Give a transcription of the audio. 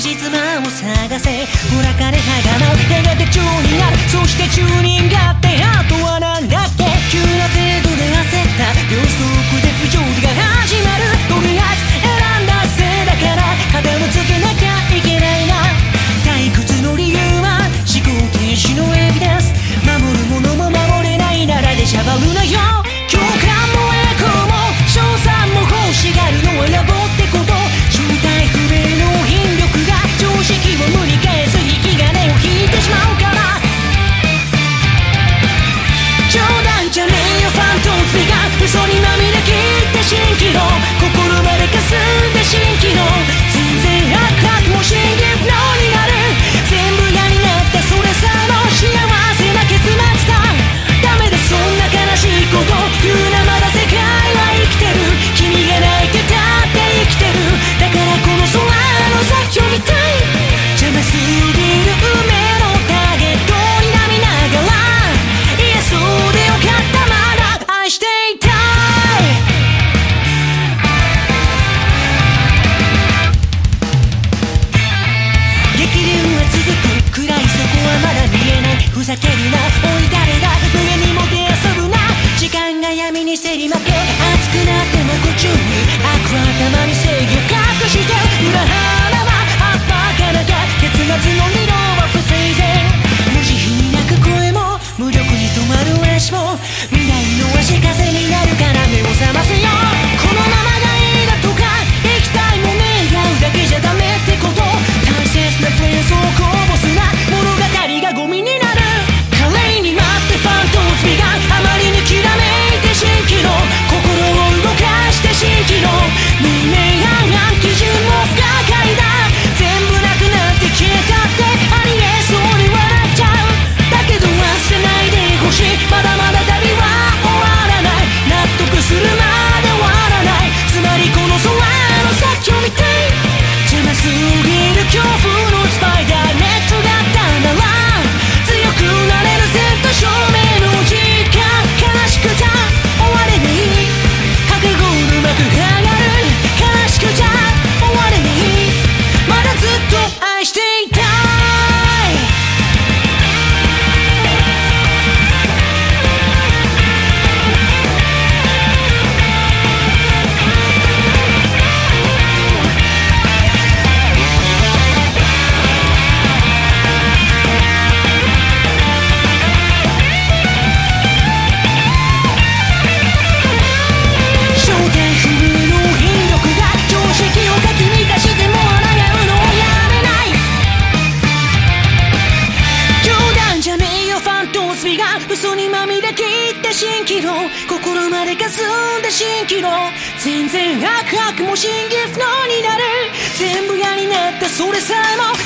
筋妻を探せ。枯れ葉が舞うやがて宙になる。そして宙人がってあとはなんだっけ？ふざけるな追いだれだ無限にもて遊ぶな。時間が闇にせり負け。熱くなっても途中に悪頭に正義を隠して磯にまみれ切った蜃気楼。心まで霞んで蜃気楼。全然ハクハクも新ギフのになる。全部嫌になったそれさえも。